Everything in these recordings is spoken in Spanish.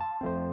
you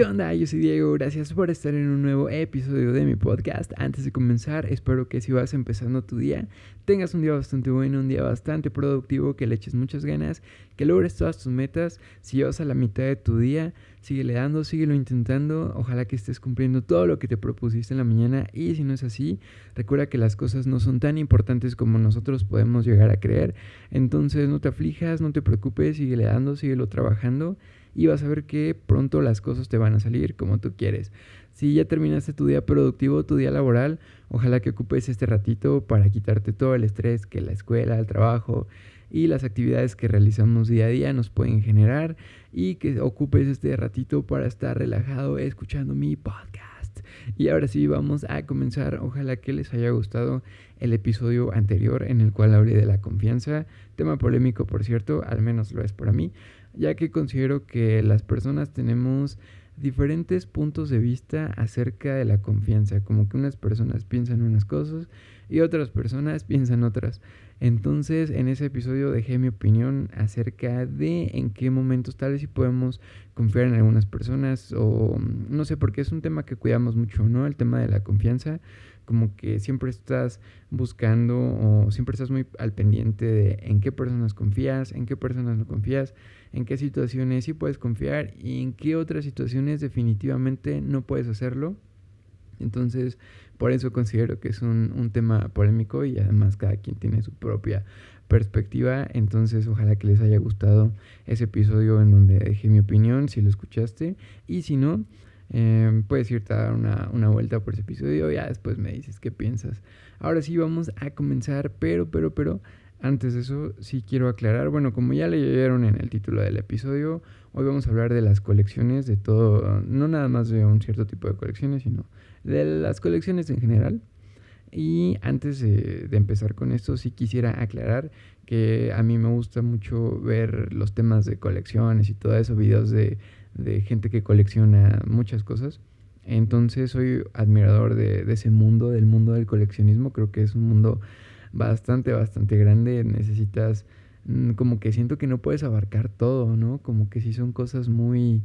¿Qué onda? Yo soy Diego, gracias por estar en un nuevo episodio de mi podcast. Antes de comenzar, espero que si vas empezando tu día, tengas un día bastante bueno, un día bastante productivo, que le eches muchas ganas, que logres todas tus metas. Si vas a la mitad de tu día, síguele dando, síguelo intentando. Ojalá que estés cumpliendo todo lo que te propusiste en la mañana y si no es así, recuerda que las cosas no son tan importantes como nosotros podemos llegar a creer. Entonces no te aflijas, no te preocupes, síguele dando, síguelo trabajando y vas a ver que pronto las cosas te van a salir como tú quieres. Si ya terminaste tu día productivo, tu día laboral, ojalá que ocupes este ratito para quitarte todo el estrés que la escuela, el trabajo y las actividades que realizamos día a día nos pueden generar y que ocupes este ratito para estar relajado escuchando mi podcast. Y ahora sí, vamos a comenzar. Ojalá que les haya gustado el episodio anterior en el cual hablé de la confianza. Tema polémico, por cierto, al menos lo es para mí ya que considero que las personas tenemos diferentes puntos de vista acerca de la confianza, como que unas personas piensan unas cosas y otras personas piensan otras. Entonces, en ese episodio dejé mi opinión acerca de en qué momentos tal vez si podemos confiar en algunas personas o no sé, porque es un tema que cuidamos mucho, ¿no? El tema de la confianza, como que siempre estás buscando o siempre estás muy al pendiente de en qué personas confías, en qué personas no confías, en qué situaciones sí puedes confiar y en qué otras situaciones definitivamente no puedes hacerlo. Entonces, por eso considero que es un, tema polémico y además cada quien tiene su propia perspectiva. Entonces, ojalá que les haya gustado ese episodio en donde dejé mi opinión, si lo escuchaste. Y si no, em, puedes irte a dar una, una, vuelta por ese episodio. Ya después me dices qué piensas. Ahora sí, vamos a comenzar. Pero, pero, pero, antes de eso, sí quiero aclarar. Bueno, como ya leyeron en el título del episodio, hoy vamos a hablar de las colecciones, de todo, no nada más de un cierto tipo de colecciones, sino de las colecciones en general. Y antes de, empezar con esto, sí quisiera aclarar que a mí me gusta mucho ver los temas de colecciones y todo eso, videos de, gente que colecciona muchas cosas. Entonces soy admirador de, de, ese mundo, del mundo del coleccionismo. Creo que es un mundo bastante, bastante grande. Necesitas, mm, como que siento que no puedes abarcar todo, ¿no? Como que sí son cosas muy,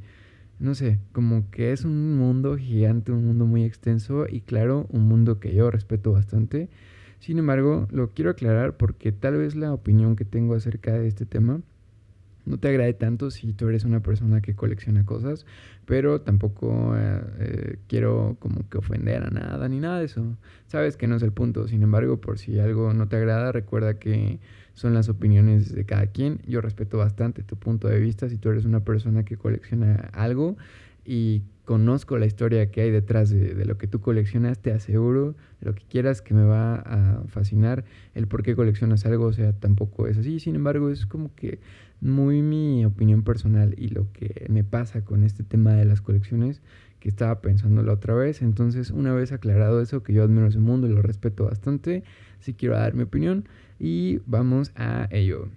no sé, como que es un mundo gigante, un mundo muy extenso y claro, un mundo que yo respeto bastante. Sin embargo, lo quiero aclarar porque tal vez la opinión que tengo acerca de este tema no te agrade tanto si tú eres una persona que colecciona cosas, pero tampoco eh, eh, quiero como que ofender a nada ni nada de eso. Sabes que no es el punto, sin embargo, por si algo no te agrada, recuerda que son las opiniones de cada quien. Yo respeto bastante tu punto de vista. Si tú eres una persona que colecciona algo y conozco la historia que hay detrás de, lo que tú coleccionas, te aseguro lo que quieras que me va a fascinar el por qué coleccionas algo, o sea, tampoco es así. Sin embargo, es como que muy mi opinión personal y lo que me pasa con este tema de las colecciones que estaba pensando la otra vez. Entonces, una vez aclarado eso, que yo admiro ese mundo y lo respeto bastante, sí quiero dar mi opinión y vamos a ello.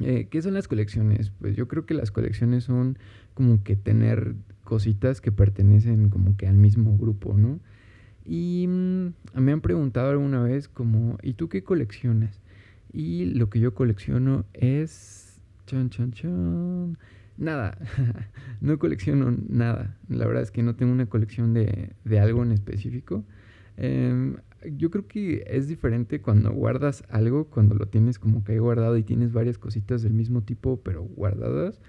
Eh, ¿Qué son las colecciones? Pues yo creo que las colecciones son como que tener cositas que pertenecen como que al mismo grupo, ¿no? Y mm, me han preguntado alguna vez como, ¿y tú qué coleccionas? Y lo que yo colecciono es... Chan, chan, chan. Nada, no colecciono nada. La verdad es que no tengo una colección de, de algo en específico. Eh, yo creo que es diferente cuando guardas algo, cuando lo tienes como que guardado y tienes varias cositas del mismo tipo, pero guardadas,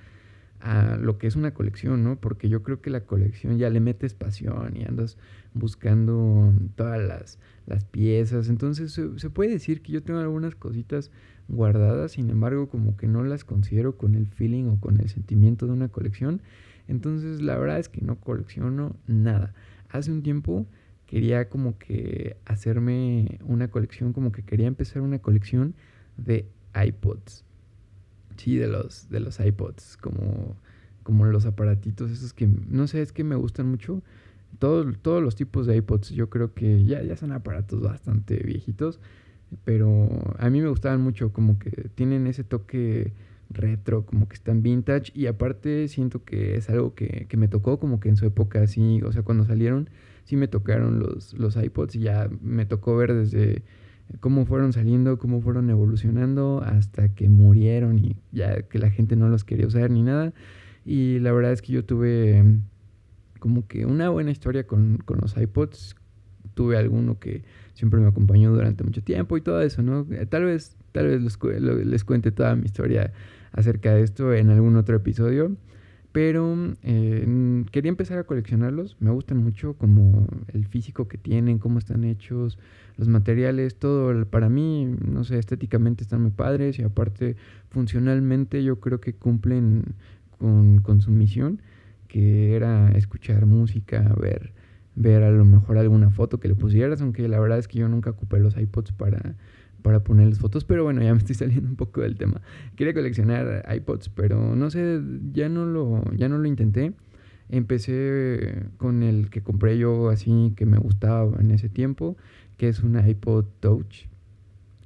a lo que es una colección, ¿no? Porque yo creo que la colección ya le metes pasión y andas buscando todas las, las piezas. Entonces se, se, puede decir que yo tengo algunas cositas guardadas, sin embargo como que no las considero con el feeling o con el sentimiento de una colección. Entonces la verdad es que no colecciono nada. Hace un tiempo quería como que hacerme una colección, como que quería empezar una colección de iPods. Sí, de los, de los iPods, como, como los aparatitos esos que, no sé, es que me gustan mucho. Todos, todos los tipos de iPods, yo creo que ya, ya son aparatos bastante viejitos, pero a mí me gustaban mucho, como que tienen ese toque retro, como que están vintage. Y aparte siento que es algo que, que me tocó como que en su época así, o sea, cuando salieron, sí me tocaron los, los iPods y ya me tocó ver desde cómo fueron saliendo, cómo fueron evolucionando hasta que murieron y ya que la gente no los quería usar ni nada. Y la verdad es que yo tuve como que una buena historia con, con los iPods. Tuve alguno que siempre me acompañó durante mucho tiempo y todo eso, ¿no? Tal vez, tal vez les cuente toda mi historia acerca de esto en algún otro episodio. Pero eh, quería empezar a coleccionarlos. Me gustan mucho como el físico que tienen, cómo están hechos, los materiales, todo. Para mí, no sé, estéticamente están muy padres y aparte funcionalmente yo creo que cumplen con, con su misión, que era escuchar música, ver, ver a lo mejor alguna foto que le pusieras, aunque la verdad es que yo nunca ocupé los iPods para para ponerles fotos, pero bueno, ya me estoy saliendo un poco del tema. Quería coleccionar iPods, pero no sé, ya no lo, ya no lo intenté. Empecé con el que compré yo así que me gustaba en ese tiempo, que es un iPod Touch.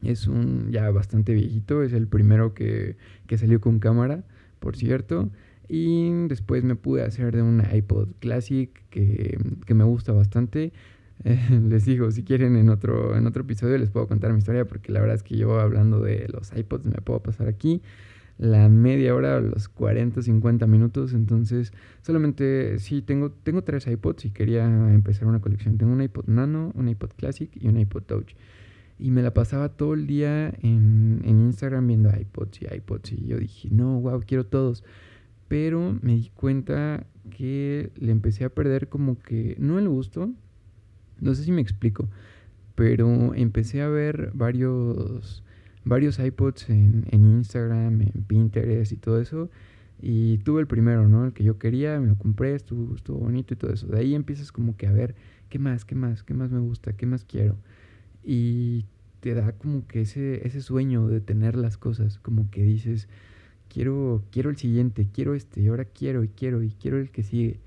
Es un ya bastante viejito, es el primero que, que salió con cámara, por cierto. Y después me pude hacer de un iPod Classic que, que me gusta bastante. les digo, si quieren en otro, en otro episodio les puedo contar mi historia porque la verdad es que yo hablando de los iPods me puedo pasar aquí la media hora, los 40, 50 minutos. Entonces, solamente sí, tengo, tengo tres iPods y quería empezar una colección. Tengo un iPod Nano, un iPod Classic y un iPod Touch. Y me la pasaba todo el día en, en Instagram viendo iPods y iPods. Y yo dije, no, wow, quiero todos. Pero me di cuenta que le empecé a perder como que, no el gusto, no sé si me explico, pero empecé a ver varios, varios iPods en, Instagram, en Pinterest y todo eso. Y tuve el primero, ¿no? El que yo quería, me lo compré, estuvo, estuvo bonito y todo eso. De ahí empiezas como que a ver, ¿qué más? ¿Qué más? ¿Qué más me gusta? ¿Qué más quiero? Y te da como que ese, ese sueño de tener las cosas, como que dices, quiero, quiero el siguiente, quiero este, y ahora quiero, y quiero, y quiero el que sigue.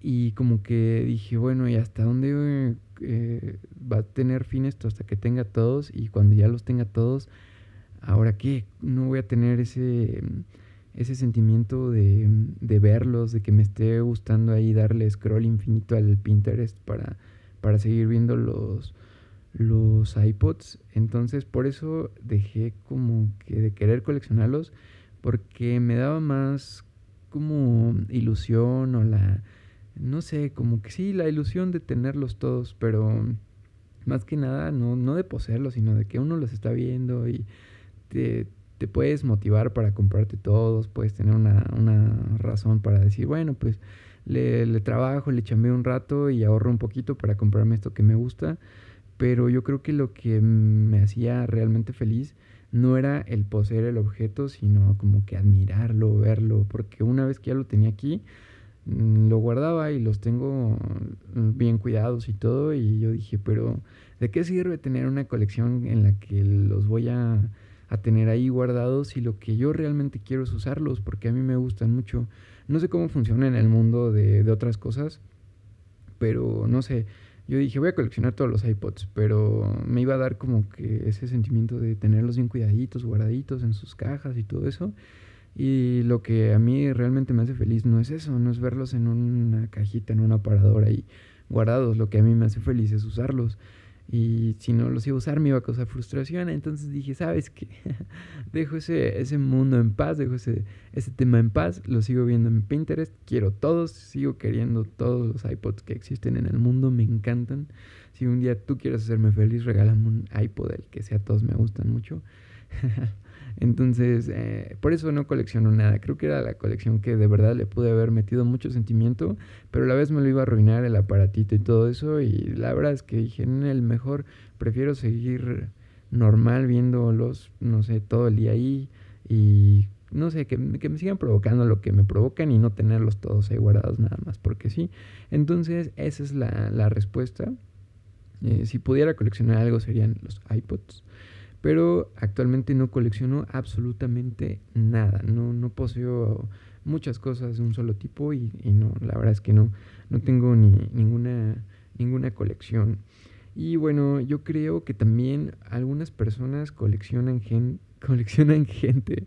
Y como que dije, bueno, ¿y hasta dónde eh, va a tener fin esto? Hasta que tenga todos. Y cuando ya los tenga todos, ¿ahora qué? No voy a tener ese, ese sentimiento de, de verlos, de que me esté gustando ahí darle scroll infinito al Pinterest para, para seguir viendo los, los iPods. Entonces por eso dejé como que de querer coleccionarlos. Porque me daba más como ilusión o la no sé, como que sí, la ilusión de tenerlos todos, pero más que nada no, no de poseerlos, sino de que uno los está viendo y te, te puedes motivar para comprarte todos, puedes tener una, una razón para decir, bueno, pues le, le trabajo, le chambeo un rato y ahorro un poquito para comprarme esto que me gusta, pero yo creo que lo que me hacía realmente feliz no era el poseer el objeto, sino como que admirarlo, verlo, porque una vez que ya lo tenía aquí, lo guardaba y los tengo mm, bien cuidados y todo. Y yo dije, pero ¿de qué sirve tener una colección en la que los voy a, tener ahí guardados si lo que yo realmente quiero es usarlos? Porque a mí me gustan mucho. No sé cómo funciona en el mundo de, de otras cosas, pero no sé. Yo dije, voy a coleccionar todos los iPods, pero me iba a dar como que ese sentimiento de tenerlos bien cuidaditos, guardaditos en sus cajas y todo eso. Y lo que a mí realmente me hace feliz no es eso, no es verlos en una cajita, en un aparador ahí guardados. Lo que a mí me hace feliz es usarlos. Y si no los iba a usar me iba a causar frustración. Entonces dije, ¿sabes qué? dejo ese, ese mundo en paz, dejo ese, ese tema en paz. Lo sigo viendo en Pinterest. Quiero todos, sigo queriendo todos los iPods que existen en el mundo. Me encantan. Si un día tú quieres hacerme feliz, regálame un iPod, el que sea, todos me gustan mucho. Entonces, eh, por eso no colecciono nada. Creo que era la colección que de verdad le pude haber metido mucho sentimiento, pero a la vez me lo iba a arruinar el aparatito y todo eso. Y la verdad es que dije, en el mejor prefiero seguir normal viéndolos, no sé, todo el día ahí y no sé, que, que, me sigan provocando lo que me provocan y no tenerlos todos ahí guardados nada más, porque sí. Entonces, esa es la, la respuesta. Eh, si pudiera coleccionar algo serían los iPods. Pero actualmente no colecciono absolutamente nada. No, no poseo muchas cosas de un solo tipo y, no, la verdad es que no, no tengo ni ninguna, ninguna colección. Y bueno, yo creo que también algunas personas coleccionan, gen, coleccionan gente.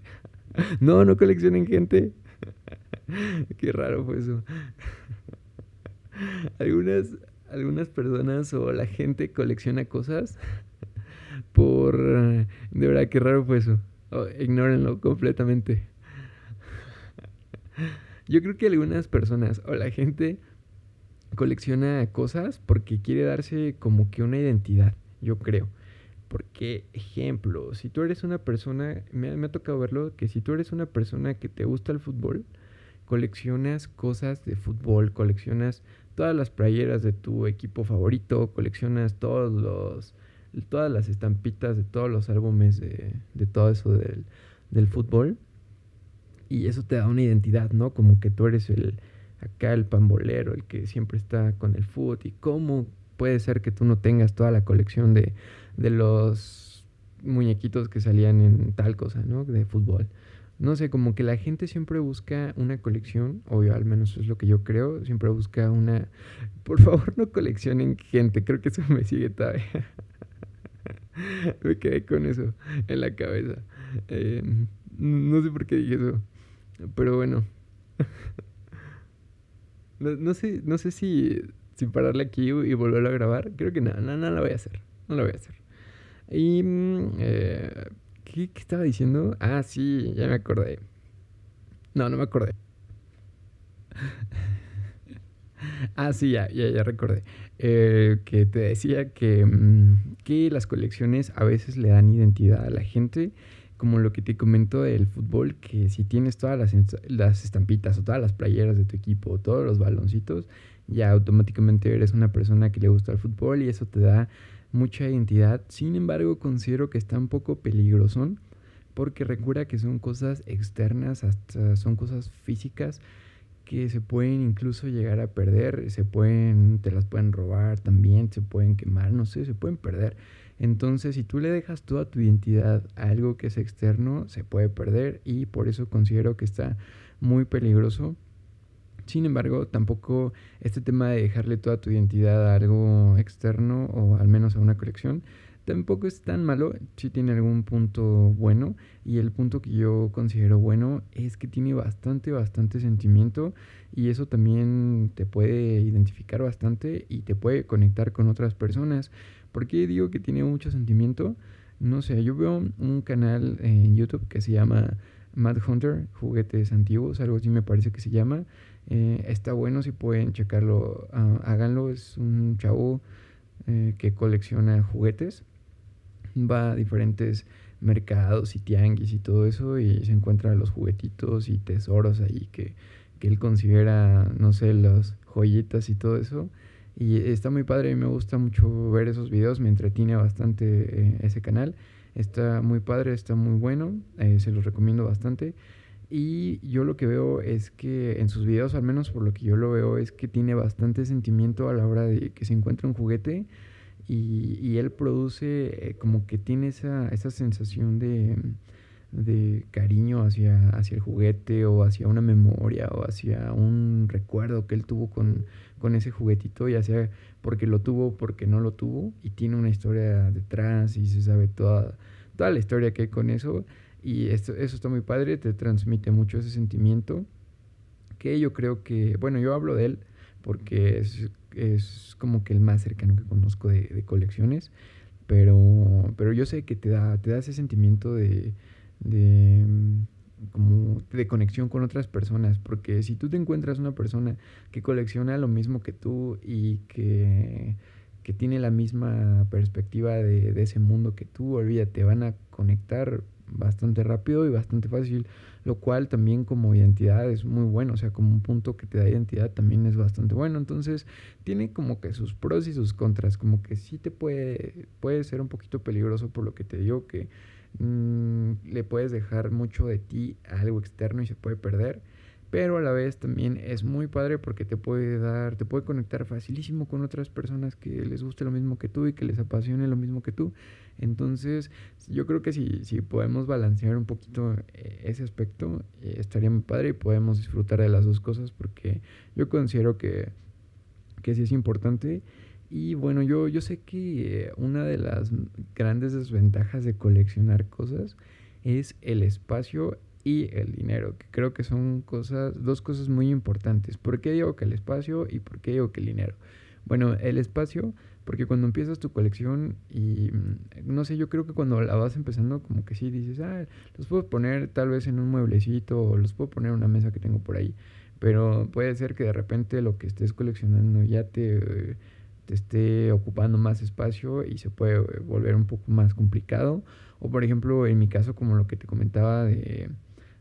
no, no coleccionen gente. Qué raro fue eso. algunas, algunas personas o la gente colecciona cosas por... De verdad, qué raro fue eso. Ignórenlo completamente. Yo creo que algunas personas o la gente colecciona cosas porque quiere darse como que una identidad, yo creo. Porque, ejemplo, si tú eres una persona, me, me, ha tocado verlo, que si tú eres una persona que te gusta el fútbol, coleccionas cosas de fútbol, coleccionas todas las playeras de tu equipo favorito, coleccionas todos los, todas las estampitas de todos los álbumes de, de todo eso del, del fútbol. Y eso te da una identidad, ¿no? Como que tú eres el, acá el pambolero, el que siempre está con el fútbol. ¿Y cómo puede ser que tú no tengas toda la colección de, de los muñequitos que salían en tal cosa, ¿no? De fútbol. No sé, como que la gente siempre busca una colección, o al menos es lo que yo creo, siempre busca una... Por favor, no coleccionen gente, creo que eso me sigue todavía. me quedé con eso en la cabeza. Eh, no sé por qué dije eso, pero bueno. No, sé, no sé si, si pararle aquí y volverlo a grabar. Creo que nada, no, no, lo voy a hacer. No lo voy a hacer. Y... Mm, eh, ¿qué, ¿Qué estaba diciendo? Ah, sí, ya me acordé. No, no me acordé. ah, sí, ya, ya, ya recordé. Eh, que te decía que, mm, que las colecciones a veces le dan identidad a la gente como lo que te comento del fútbol, que si tienes todas las, las estampitas o todas las playeras de tu equipo o todos los baloncitos, ya automáticamente eres una persona que le gusta el fútbol y eso te da mucha identidad. Sin embargo, considero que está un poco peligroso porque recuerda que son cosas externas, hasta son cosas físicas que se pueden incluso llegar a perder, se pueden, te las pueden robar también, se pueden quemar, no sé, se pueden perder. Entonces, si tú le dejas toda tu identidad a algo que es externo, se puede perder y por eso considero que está muy peligroso. Sin embargo, tampoco este tema de dejarle toda tu identidad a algo externo o al menos a una colección, tampoco es tan malo, sí tiene algún punto bueno y el punto que yo considero bueno es que tiene bastante, bastante sentimiento y eso también te puede identificar bastante y te puede conectar con otras personas ¿Por qué digo que tiene mucho sentimiento? No sé, yo veo un canal en YouTube que se llama Mad Hunter, juguetes antiguos, algo así me parece que se llama. Eh, está bueno, si pueden checarlo, ah, háganlo. Es un chavo eh, que colecciona juguetes. Va a diferentes mercados y tianguis y todo eso y se encuentra los juguetitos y tesoros ahí que, que él considera, no sé, las joyitas y todo eso. Y está muy padre y me gusta mucho ver esos videos, me entretiene bastante eh, ese canal. Está muy padre, está muy bueno, eh, se los recomiendo bastante. Y yo lo que veo es que en sus videos, al menos por lo que yo lo veo, es que tiene bastante sentimiento a la hora de que se encuentra un juguete y, él produce eh, como que tiene esa, esa sensación de de cariño hacia, hacia el juguete o hacia una memoria o hacia un recuerdo que él tuvo con, con ese juguetito, ya sea porque lo tuvo porque no lo tuvo, y tiene una historia detrás y se sabe toda, toda la historia que hay con eso, y esto, eso está muy padre, te transmite mucho ese sentimiento, que yo creo que, bueno, yo hablo de él porque es, es como que el más cercano que conozco de, de colecciones, pero, pero yo sé que te da, te da ese sentimiento de de como de conexión con otras personas, porque si tú te encuentras una persona que colecciona lo mismo que tú y que, que tiene la misma perspectiva de, de, ese mundo que tú, olvídate, van a conectar bastante rápido y bastante fácil, lo cual también como identidad es muy bueno, o sea, como un punto que te da identidad también es bastante bueno, entonces tiene como que sus pros y sus contras, como que sí te puede, puede ser un poquito peligroso por lo que te digo que Mm, le puedes dejar mucho de ti a algo externo y se puede perder. Pero a la vez también es muy padre porque te puede dar, te puede conectar facilísimo con otras personas que les guste lo mismo que tú y que les apasione lo mismo que tú. Entonces, yo creo que si, si podemos balancear un poquito eh, ese aspecto, eh, estaría muy padre y podemos disfrutar de las dos cosas porque yo considero que, que sí es importante. Y bueno, yo, yo sé que una de las grandes desventajas de coleccionar cosas es el espacio y el dinero, que creo que son cosas, dos cosas muy importantes. ¿Por qué digo que el espacio y por qué digo que el dinero? Bueno, el espacio, porque cuando empiezas tu colección y mm, no sé, yo creo que cuando la vas empezando, como que sí dices, ah, los puedo poner tal vez en un mueblecito o los puedo poner en una mesa que tengo por ahí. Pero puede ser que de repente lo que estés coleccionando ya te, te esté ocupando más espacio y se puede volver un poco más complicado. O por ejemplo, en mi caso, como lo que te comentaba de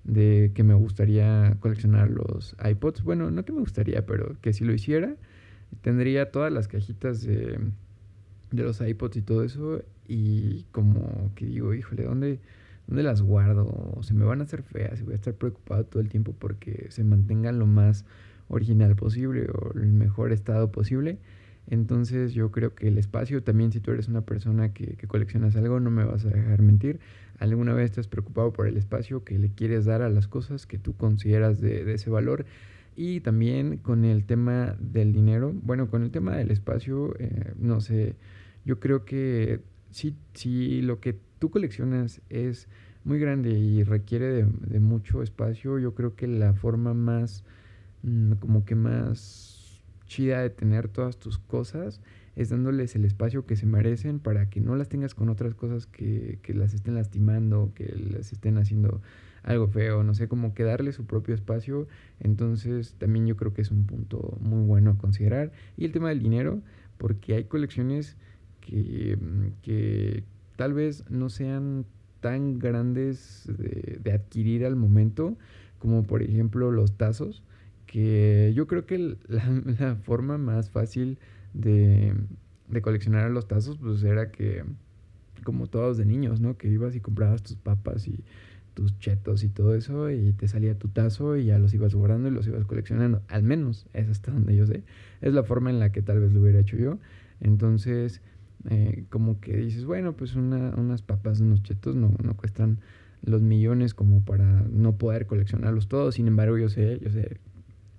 de que me gustaría coleccionar los iPods. Bueno, no que me gustaría, pero que si lo hiciera, tendría todas las cajitas de, de los iPods y todo eso. Y como que digo, híjole, ¿dónde, ¿dónde las guardo? Se me van a hacer feas y voy a estar preocupado todo el tiempo porque se mantengan lo más original posible o el mejor estado posible. Entonces yo creo que el espacio también, si tú eres una persona que, que, coleccionas algo, no me vas a dejar mentir. ¿Alguna vez estás preocupado por el espacio que le quieres dar a las cosas que tú consideras de, ese valor? Y también con el tema del dinero, bueno, con el tema del espacio, eh, no sé, yo creo que si, si lo que tú coleccionas es muy grande y requiere de, de mucho espacio, yo creo que la forma más, mmm, como que más chida de tener todas tus cosas es dándoles el espacio que se merecen para que no las tengas con otras cosas que, que las estén lastimando, que las estén haciendo algo feo, no sé, como que darle su propio espacio. Entonces también yo creo que es un punto muy bueno a considerar. Y el tema del dinero, porque hay colecciones que, que tal vez no sean tan grandes de, de adquirir al momento, como por ejemplo los tazos que yo creo que la, la forma más fácil de, de, coleccionar los tazos, pues era que, como todos de niños, ¿no? Que ibas y comprabas tus papas y tus chetos y todo eso, y te salía tu tazo y ya los ibas guardando y los ibas coleccionando. Al menos, es hasta donde yo sé. Es la forma en la que tal vez lo hubiera hecho yo. Entonces, eh, como que dices, bueno, pues una, unas papas, unos chetos no, no cuestan los millones como para no poder coleccionarlos todos. Sin embargo, yo sé, yo sé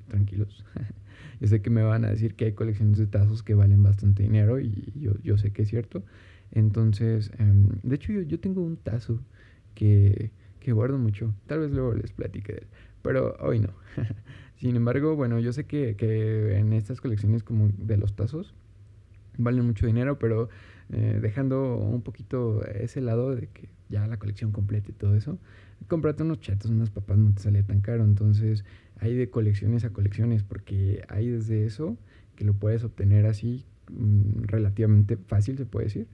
tranquilos. yo sé que me van a decir que hay colecciones de tazos que valen bastante dinero y yo, yo sé que es cierto. Entonces, um, de hecho yo, yo, tengo un tazo que, que guardo mucho. Tal vez luego les platique de él, pero hoy no. Sin embargo, bueno, yo sé que, que en estas colecciones como de los tazos valen mucho dinero, pero eh, dejando un poquito ese lado de que ya la colección completa y todo eso, cómprate unos chetos, unas papas no te salía tan caro. Entonces, hay de colecciones a colecciones, porque hay desde eso que lo puedes obtener así mmm, relativamente fácil, se puede decir,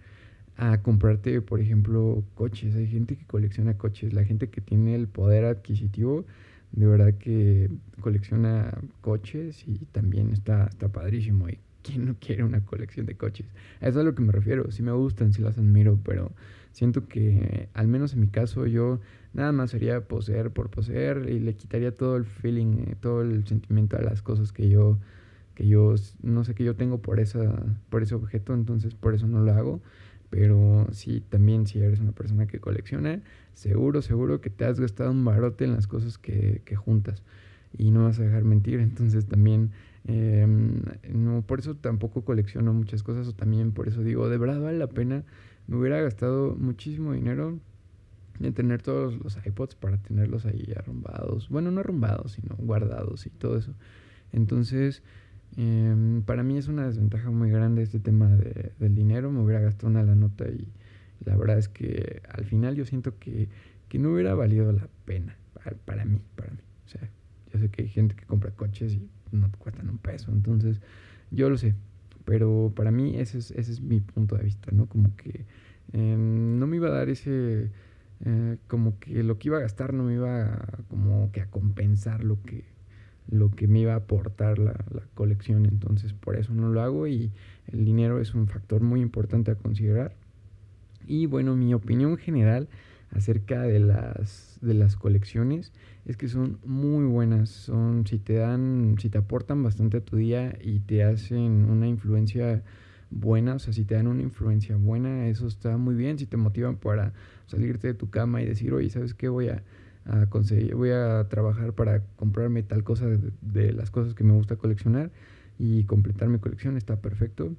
a comprarte, por ejemplo, coches. Hay gente que colecciona coches, la gente que tiene el poder adquisitivo, de verdad que colecciona coches y también está, está padrísimo. Y quién no quiere una colección de coches. Eso es a lo que me refiero. Sí me gustan, sí las admiro, pero siento que, al menos en mi caso, yo nada más sería poseer por poseer y le quitaría todo el feeling, eh, todo el sentimiento a las cosas que yo, que yo, no sé, que yo tengo por, esa, por ese objeto, entonces por eso no lo hago. Pero sí, también si eres una persona que colecciona, seguro, seguro que te has gastado un barote en las cosas que, que juntas y no vas a dejar mentir. Entonces también, eh, no, por eso tampoco colecciono muchas cosas o también por eso digo, de verdad vale la pena. Me hubiera gastado muchísimo dinero en tener todos los iPods para tenerlos ahí arrumbados. Bueno, no arrumbados, sino guardados y todo eso. Entonces, eh, para mí es una desventaja muy grande este tema de, del dinero. Me hubiera gastado una la nota y la verdad es que al final yo siento que, que no hubiera valido la pena para, para mí, para mí. O sea, yo sé que hay gente que compra coches y no te cuestan un peso, entonces yo lo sé, pero para mí ese es, ese es mi punto de vista, ¿no? Como que eh, no me iba a dar ese, eh, como que lo que iba a gastar no me iba a, como que a compensar lo que, lo que me iba a aportar la, la colección, entonces por eso no lo hago y el dinero es un factor muy importante a considerar. Y bueno, mi opinión general acerca de las, de las colecciones es que son muy buenas, son si te dan, si te aportan bastante a tu día y te hacen una influencia buena, o sea, si te dan una influencia buena, eso está muy bien, si te motivan para salirte de tu cama y decir, oye, ¿sabes qué? Voy a, a conseguir, voy a trabajar para comprarme tal cosa de, las cosas que me gusta coleccionar y completar mi colección, está perfecto.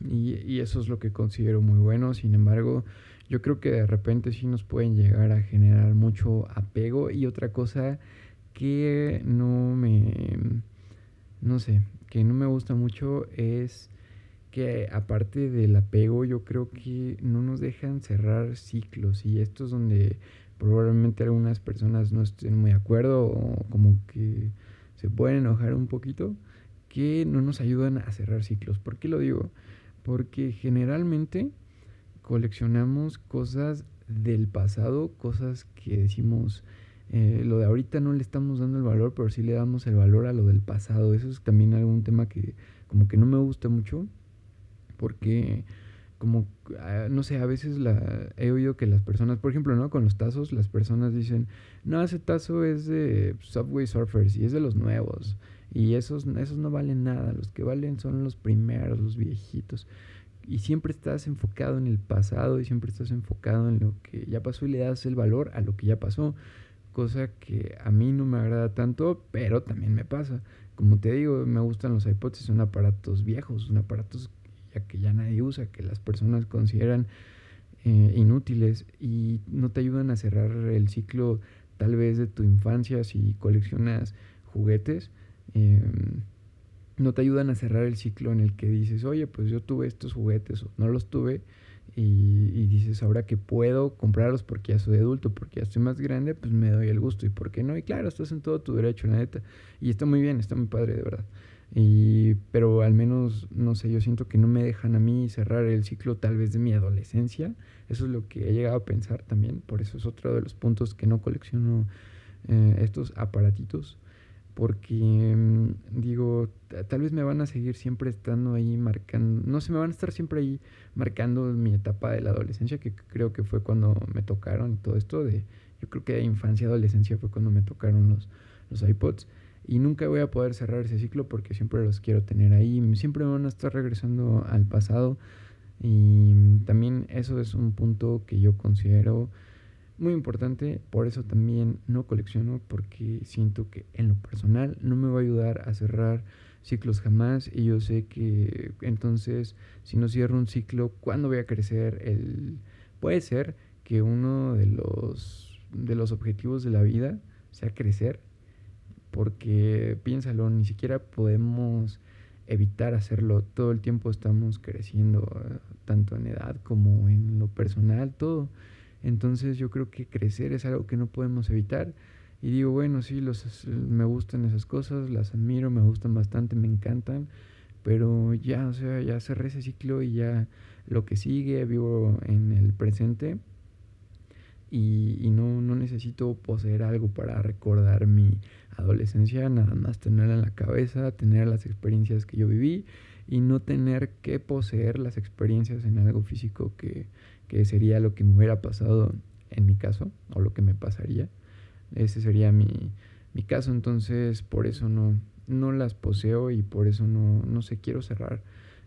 Y, y, eso es lo que considero muy bueno. Sin embargo, yo creo que de repente sí nos pueden llegar a generar mucho apego y otra cosa que no me, no sé, que no me gusta mucho es que aparte del apego yo creo que no nos dejan cerrar ciclos y esto es donde probablemente algunas personas no estén muy de acuerdo o como que se pueden enojar un poquito que no nos ayudan a cerrar ciclos. ¿Por qué lo digo? Porque generalmente coleccionamos cosas del pasado, cosas que decimos, eh, lo de ahorita no le estamos dando el valor, pero sí le damos el valor a lo del pasado. Eso es también algún tema que como que no me gusta mucho, porque como, ah, no sé, a veces la, he oído que las personas, por ejemplo, ¿no? Con los tazos, las personas dicen, no, ese tazo es de Subway Surfers y es de los nuevos. Y esos, esos no valen nada, los que valen son los primeros, los viejitos. Y siempre estás enfocado en el pasado y siempre estás enfocado en lo que ya pasó y le das el valor a lo que ya pasó cosa que a mí no me agrada tanto, pero también me pasa. Como te digo, me gustan los iPods, son aparatos viejos, son aparatos ya que ya nadie usa, que las personas consideran eh, inútiles y no te ayudan a cerrar el ciclo tal vez de tu infancia si coleccionas juguetes. Em, no te ayudan a cerrar el ciclo en el que dices, oye, pues yo tuve estos juguetes o no los tuve y, dices, ahora que puedo comprarlos porque ya soy adulto, porque ya estoy más grande, pues me doy el gusto. ¿Y por qué no? Y claro, estás en todo tu derecho, la neta. Y está muy bien, está muy padre, de verdad. Y, pero al menos, no sé, yo siento que no me dejan a mí cerrar el ciclo tal vez de mi adolescencia. Eso es lo que he llegado a pensar también. Por eso es otro de los puntos que no colecciono eh, estos aparatitos porque mm, digo, tal vez me van a seguir siempre estando ahí marcando, no sé, me van a estar siempre ahí marcando mi etapa de la adolescencia, que creo que fue cuando me tocaron y todo esto de, yo creo que de infancia, adolescencia fue cuando me tocaron los, los iPods. Y nunca voy a poder cerrar ese ciclo porque siempre los quiero tener ahí. Siempre me van a estar regresando al pasado. Y también eso es un punto que yo considero muy importante, por eso también no colecciono, porque siento que en lo personal no me va a ayudar a cerrar ciclos jamás y yo sé que entonces si no cierro un ciclo, ¿cuándo voy a crecer? El, puede ser que uno de los, de los objetivos de la vida sea crecer, porque piénsalo, ni siquiera podemos evitar hacerlo, todo el tiempo estamos creciendo, tanto en edad como en lo personal, todo. Entonces yo creo que crecer es algo que no podemos evitar. Y digo, bueno, sí, los, me gustan esas cosas, las admiro, me gustan bastante, me encantan. Pero ya, o sea, ya cerré ese ciclo y ya lo que sigue, vivo en el presente. Y, y no, no necesito poseer algo para recordar mi adolescencia, nada más tenerla en la cabeza, tener las experiencias que yo viví y no tener que poseer las experiencias en algo físico que, que sería lo que me hubiera pasado en mi caso, o lo que me pasaría. Ese sería mi, mi caso, entonces por eso no, no las poseo y por eso no, no sé, quiero cerrar.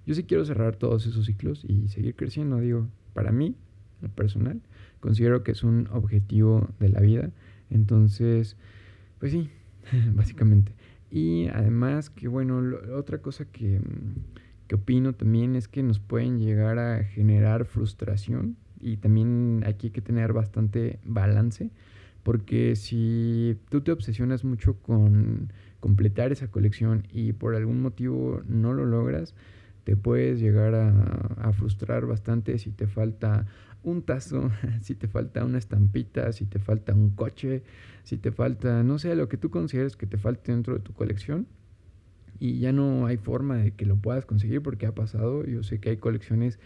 Yo sí quiero cerrar todos esos ciclos y seguir creciendo, digo, para mí, lo personal, considero que es un objetivo de la vida. Entonces, pues sí, básicamente. Y además que, bueno, otra cosa que, que opino también es que nos pueden llegar a generar frustración y también aquí hay que tener bastante balance porque si tú te obsesionas mucho con completar esa colección y por algún motivo no lo logras, te puedes llegar a, a, frustrar bastante si te falta un tazo, si te falta una estampita, si te falta un coche, si te falta, no sé, lo que tú consideres que te falte dentro de tu colección y ya no hay forma de que lo puedas conseguir porque ha pasado. Yo sé que hay colecciones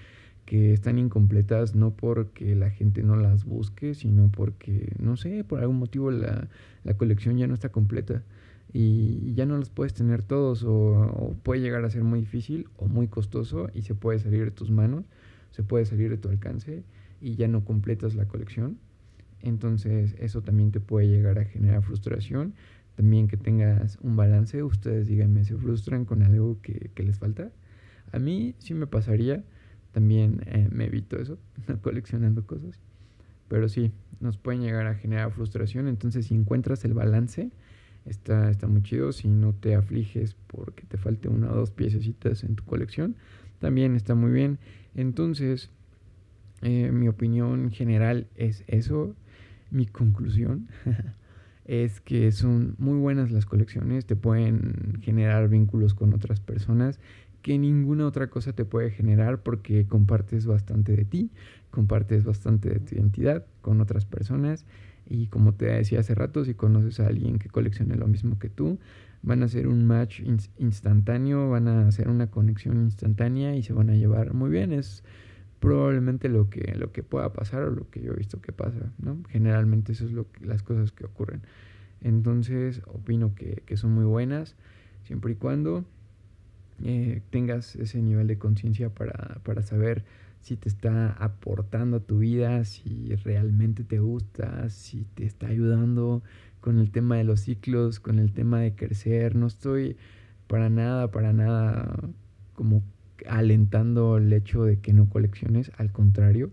que están incompletas no porque la gente no las busque, sino porque, no sé, por algún motivo la, la colección ya no está completa y ya no los puedes tener todos o, o, puede llegar a ser muy difícil o muy costoso y se puede salir de tus manos, se puede salir de tu alcance y ya no completas la colección. Entonces eso también te puede llegar a generar frustración también que tengas un balance. Ustedes díganme, ¿se frustran con algo que, les falta? A mí sí me pasaría. También eh, me evito eso, coleccionando cosas. Pero sí, nos pueden llegar a generar frustración. Entonces, si encuentras el balance, está, está muy chido. Si no te afliges porque te falte una o dos piececitas en tu colección, también está muy bien. Entonces, Eh, mi opinión general es eso. Mi conclusión es que son muy buenas las colecciones, te pueden generar vínculos con otras personas que ninguna otra cosa te puede generar porque compartes bastante de ti, compartes bastante de tu identidad con otras personas y como te decía hace rato, si conoces a alguien que coleccione lo mismo que tú, van a hacer un match instantáneo, van a hacer una conexión instantánea y se van a llevar muy bien. Probablemente lo que, lo que pueda pasar o lo que yo he visto que pasa, ¿no? Generalmente eso es lo las cosas que ocurren. Entonces opino que, que son muy buenas, siempre y cuando eh, tengas ese nivel de conciencia para, para saber si te está aportando a tu vida, si realmente te gusta, si te está ayudando con el tema de los ciclos, con el tema de crecer. No estoy para nada, para nada como alentando el hecho de que no colecciones, al contrario.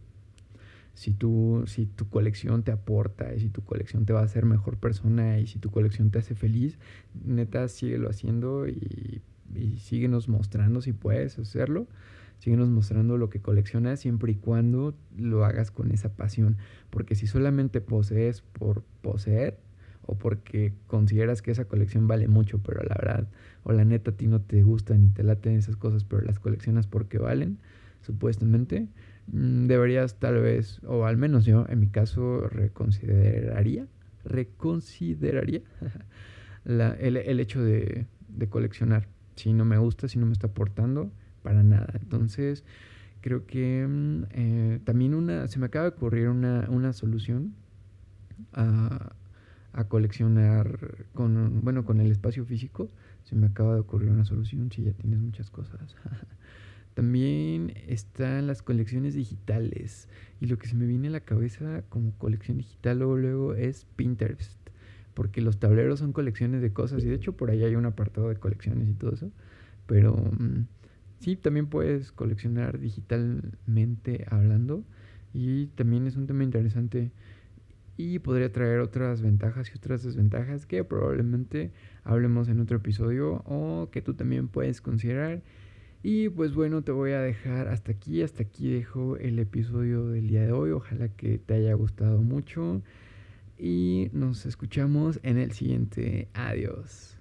Si, tú, si tu colección te aporta y si tu colección te va a hacer mejor persona y si tu colección te hace feliz, neta, síguelo haciendo y y síguenos mostrando si puedes hacerlo. Síguenos mostrando lo que coleccionas siempre y cuando lo hagas con esa pasión. Porque si solamente posees por poseer o porque consideras que esa colección vale mucho, pero la verdad o la neta a ti no te gustan ni te laten esas cosas, pero las coleccionas porque valen, supuestamente, mm, deberías tal vez, o al menos yo en mi caso, reconsideraría, reconsideraría el, el, hecho de, de coleccionar si no me gusta, si no me está aportando, para nada. Entonces, creo que mm, eh, también una, se me acaba de ocurrir una, una solución a, coleccionar con, bueno, con el espacio físico. Se me acaba de ocurrir una solución si ya tienes muchas cosas. También están las colecciones digitales. Y lo que se me viene a la cabeza como colección digital luego, luego es Pinterest porque los tableros son colecciones de cosas y de hecho por ahí hay un apartado de colecciones y todo eso, pero mm, sí, también puedes coleccionar digitalmente hablando y también es un tema interesante y podría traer otras ventajas y otras desventajas que probablemente hablemos en otro episodio o que tú también puedes considerar. Y pues bueno, te voy a dejar hasta aquí, hasta aquí dejo el episodio del día de hoy, ojalá que te haya gustado mucho y nos escuchamos en el siguiente. Adiós.